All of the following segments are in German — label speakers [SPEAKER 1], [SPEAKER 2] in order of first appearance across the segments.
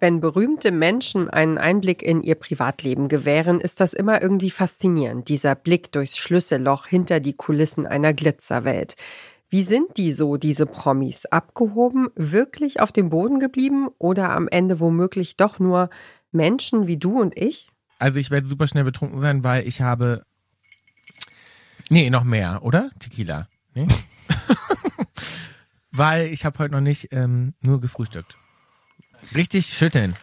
[SPEAKER 1] Wenn berühmte Menschen einen Einblick in ihr Privatleben gewähren, ist das immer irgendwie faszinierend, dieser Blick durchs Schlüsselloch hinter die Kulissen einer Glitzerwelt. Wie sind die so, diese Promis? Abgehoben, wirklich auf dem Boden geblieben oder am Ende womöglich doch nur Menschen wie du und ich?
[SPEAKER 2] Also ich werde super schnell betrunken sein, weil ich habe. Nee, noch mehr, oder? Tequila. Nee? weil ich habe heute noch nicht ähm, nur gefrühstückt. Richtig schütteln.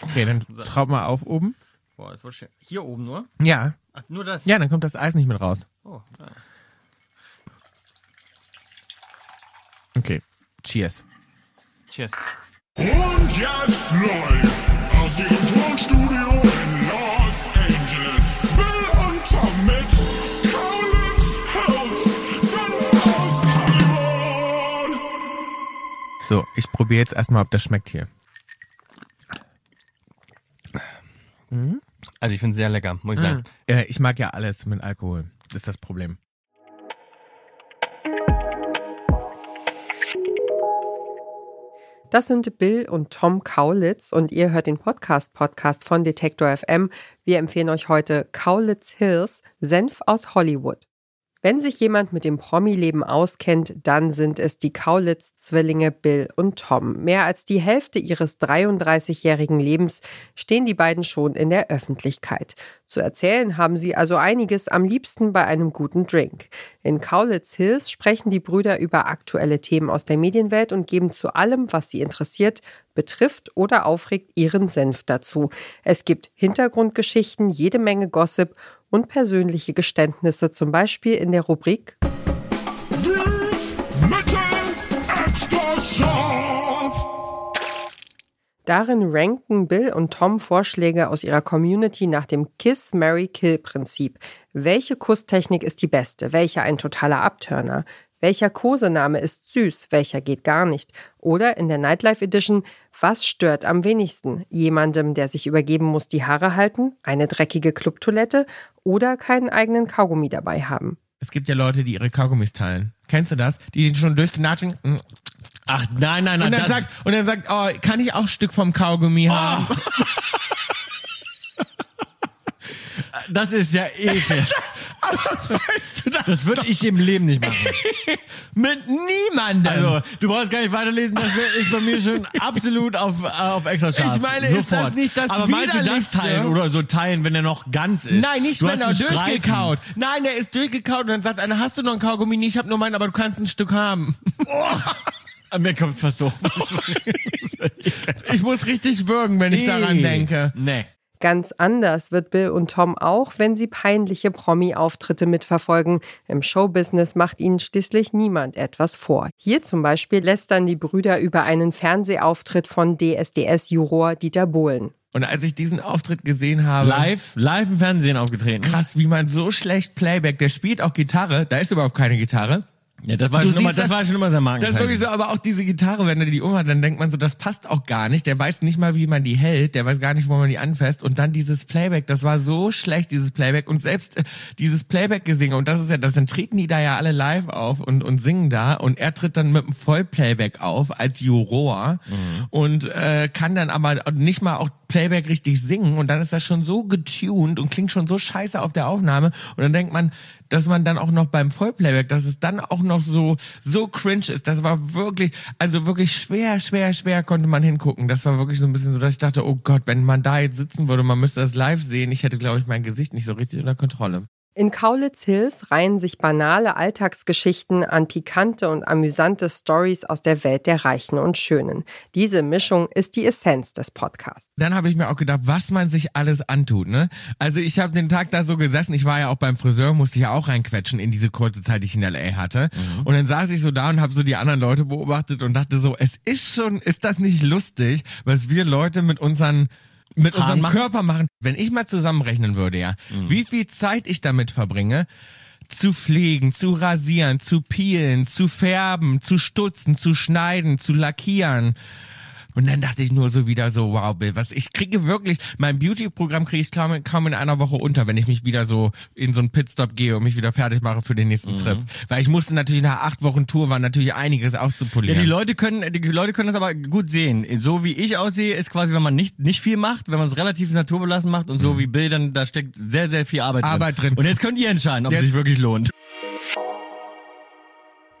[SPEAKER 2] Okay, dann schraub mal auf oben.
[SPEAKER 3] Boah, das war schön. Hier oben nur?
[SPEAKER 2] Ja.
[SPEAKER 3] Ach, nur das?
[SPEAKER 2] Ja, dann kommt das Eis nicht mit raus.
[SPEAKER 3] Oh, ja.
[SPEAKER 2] Okay. Cheers.
[SPEAKER 3] Cheers.
[SPEAKER 4] Und jetzt live
[SPEAKER 2] probiere jetzt erstmal, ob das schmeckt hier.
[SPEAKER 3] Also ich finde es sehr lecker, muss ich sagen.
[SPEAKER 2] Äh, ich mag ja alles mit Alkohol. Das ist das Problem.
[SPEAKER 1] Das sind Bill und Tom Kaulitz und ihr hört den Podcast Podcast von Detektor FM. Wir empfehlen euch heute Kaulitz Hills, Senf aus Hollywood. Wenn sich jemand mit dem Promi-Leben auskennt, dann sind es die Kaulitz-Zwillinge Bill und Tom. Mehr als die Hälfte ihres 33-jährigen Lebens stehen die beiden schon in der Öffentlichkeit. Zu erzählen haben sie also einiges am liebsten bei einem guten Drink. In Kaulitz Hills sprechen die Brüder über aktuelle Themen aus der Medienwelt und geben zu allem, was sie interessiert, betrifft oder aufregt, ihren Senf dazu. Es gibt Hintergrundgeschichten, jede Menge Gossip und persönliche Geständnisse, zum Beispiel in der Rubrik
[SPEAKER 4] Süß, mittel,
[SPEAKER 1] Darin ranken Bill und Tom Vorschläge aus ihrer Community nach dem Kiss, Mary, Kill Prinzip. Welche Kusstechnik ist die beste? Welcher ein totaler Abturner? Welcher Kosename ist süß? Welcher geht gar nicht? Oder in der Nightlife Edition, was stört am wenigsten? Jemandem, der sich übergeben muss, die Haare halten? Eine dreckige Clubtoilette? Oder keinen eigenen Kaugummi dabei haben?
[SPEAKER 2] Es gibt ja Leute, die ihre Kaugummis teilen. Kennst du das? Die den schon durchgenatschen. Und
[SPEAKER 3] Ach, nein, nein, nein.
[SPEAKER 2] dann
[SPEAKER 3] das-
[SPEAKER 2] sagt, und dann sagt, oh, kann ich auch ein Stück vom Kaugummi haben?
[SPEAKER 3] das ist ja ekel.
[SPEAKER 2] weißt du das?
[SPEAKER 3] Das würde ich im Leben nicht machen.
[SPEAKER 2] Mit niemandem.
[SPEAKER 3] Also, du brauchst gar nicht weiterlesen, das ist bei mir schon absolut auf, auf extra scharf.
[SPEAKER 2] Ich meine, ist
[SPEAKER 3] Sofort.
[SPEAKER 2] das nicht das
[SPEAKER 3] Aber meinst du das teilen oder so teilen, wenn er noch ganz ist?
[SPEAKER 2] Nein, nicht
[SPEAKER 3] du
[SPEAKER 2] wenn er durchgekaut. Nein, er ist durchgekaut und dann sagt einer, hast du noch ein Kaugummi? Nee, ich habe nur meinen, aber du kannst ein Stück haben.
[SPEAKER 3] An mir kommt's fast so.
[SPEAKER 2] Ich muss richtig würgen, wenn ich daran denke.
[SPEAKER 3] Nee.
[SPEAKER 1] Ganz anders wird Bill und Tom auch, wenn sie peinliche Promi-Auftritte mitverfolgen. Im Showbusiness macht ihnen schließlich niemand etwas vor. Hier zum Beispiel lästern die Brüder über einen Fernsehauftritt von DSDS-Juror Dieter Bohlen.
[SPEAKER 2] Und als ich diesen Auftritt gesehen habe,
[SPEAKER 3] Live, live im Fernsehen aufgetreten.
[SPEAKER 2] krass, wie man so schlecht Playback, der spielt auch Gitarre, da ist überhaupt keine Gitarre.
[SPEAKER 3] Ja, das war, schon immer, das
[SPEAKER 2] das-
[SPEAKER 3] war schon immer sein
[SPEAKER 2] Das ist
[SPEAKER 3] Markenzeichen.
[SPEAKER 2] wirklich so, aber auch diese Gitarre, wenn er die umhat, dann denkt man so, das passt auch gar nicht. Der weiß nicht mal, wie man die hält, der weiß gar nicht, wo man die anfasst. Und dann dieses Playback, das war so schlecht, dieses Playback. Und selbst äh, dieses Playback-Gesinge, und das ist ja, das dann treten die da ja alle live auf und, und singen da. Und er tritt dann mit einem Vollplayback auf als Juror und äh, kann dann aber nicht mal auch Playback richtig singen. Und dann ist das schon so getuned und klingt schon so scheiße auf der Aufnahme. Und dann denkt man, dass man dann auch noch beim Vollplayback, dass es dann auch noch so so cringe ist. Das war wirklich, also wirklich schwer, schwer, schwer konnte man hingucken. Das war wirklich so ein bisschen so, dass ich dachte, oh Gott, wenn man da jetzt sitzen würde, man müsste das live sehen. Ich hätte, glaube ich, mein Gesicht nicht so richtig unter Kontrolle.
[SPEAKER 1] In Kaulitz Hills reihen sich banale Alltagsgeschichten an pikante und amüsante Stories aus der Welt der Reichen und Schönen. Diese Mischung ist die Essenz des Podcasts.
[SPEAKER 2] Dann habe ich mir auch gedacht, was man sich alles antut, ne? Also ich habe den Tag da so gesessen, ich war ja auch beim Friseur, musste ich ja auch reinquetschen in diese kurze Zeit, die ich in LA hatte. Und dann saß ich so da und habe so die anderen Leute beobachtet und dachte so, es ist schon, ist das nicht lustig, was wir Leute mit unseren mit
[SPEAKER 3] Haaren
[SPEAKER 2] unserem
[SPEAKER 3] machen?
[SPEAKER 2] Körper machen. Wenn ich mal zusammenrechnen würde, ja, wie viel Zeit ich damit verbringe, zu pflegen, zu rasieren, zu peelen, zu färben, zu stutzen, zu schneiden, zu lackieren, Und dann dachte ich nur so wieder so, wow, Bill, was ich kriege wirklich, mein Beauty-Programm kriege ich kaum, kaum in einer Woche unter, wenn ich mich wieder so in so einen Pitstop gehe und mich wieder fertig mache für den nächsten Trip. Weil ich musste natürlich nach acht Wochen Tour war natürlich einiges
[SPEAKER 3] Ja,
[SPEAKER 2] auszupolieren.
[SPEAKER 3] die Leute können, die Leute können das aber gut sehen. So wie ich aussehe, ist quasi, wenn man nicht, nicht viel macht, wenn man es relativ naturbelassen macht und so wie Bill, dann da steckt sehr, sehr viel Arbeit,
[SPEAKER 2] Mhm. Arbeit drin.
[SPEAKER 3] Und jetzt könnt ihr entscheiden, ob
[SPEAKER 2] Jetzt-
[SPEAKER 3] es sich wirklich lohnt.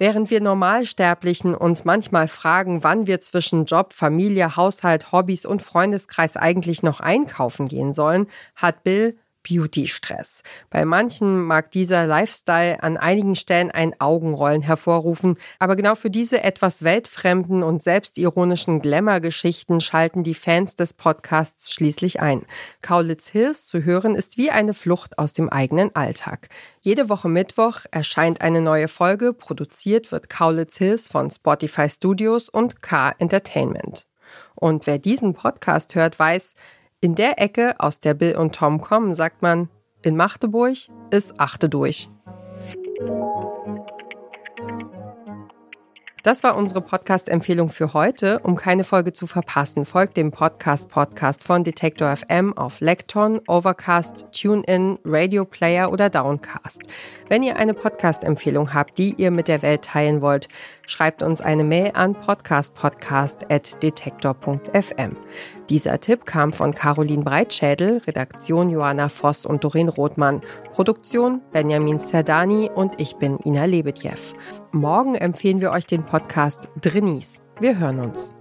[SPEAKER 1] Während wir Normalsterblichen uns manchmal fragen, wann wir zwischen Job, Familie, Haushalt, Hobbys und Freundeskreis eigentlich noch einkaufen gehen sollen, hat Bill Beauty-Stress. Bei manchen mag dieser Lifestyle an einigen Stellen ein Augenrollen hervorrufen, aber genau für diese etwas weltfremden und selbstironischen Glamour-Geschichten schalten die Fans des Podcasts schließlich ein. Kaulitz Hills zu hören ist wie eine Flucht aus dem eigenen Alltag. Jede Woche Mittwoch erscheint eine neue Folge, produziert wird Kaulitz Hills von Spotify Studios und K Entertainment. Und wer diesen Podcast hört, weiß, in der Ecke, aus der Bill und Tom kommen, sagt man, in Magdeburg ist Achte durch. Das war unsere Podcast-Empfehlung für heute. Um keine Folge zu verpassen, folgt dem Podcast-Podcast von Detektor FM auf Lekton, Overcast, TuneIn, Radio Player oder Downcast. Wenn ihr eine Podcast-Empfehlung habt, die ihr mit der Welt teilen wollt, schreibt uns eine Mail an podcastpodcast.detektor.fm. Dieser Tipp kam von Caroline Breitschädel, Redaktion Johanna Voss und Doreen Rothmann, Produktion Benjamin Zerdani und ich bin Ina Lebedjew. Morgen empfehlen wir euch den Podcast Drinnies. Wir hören uns.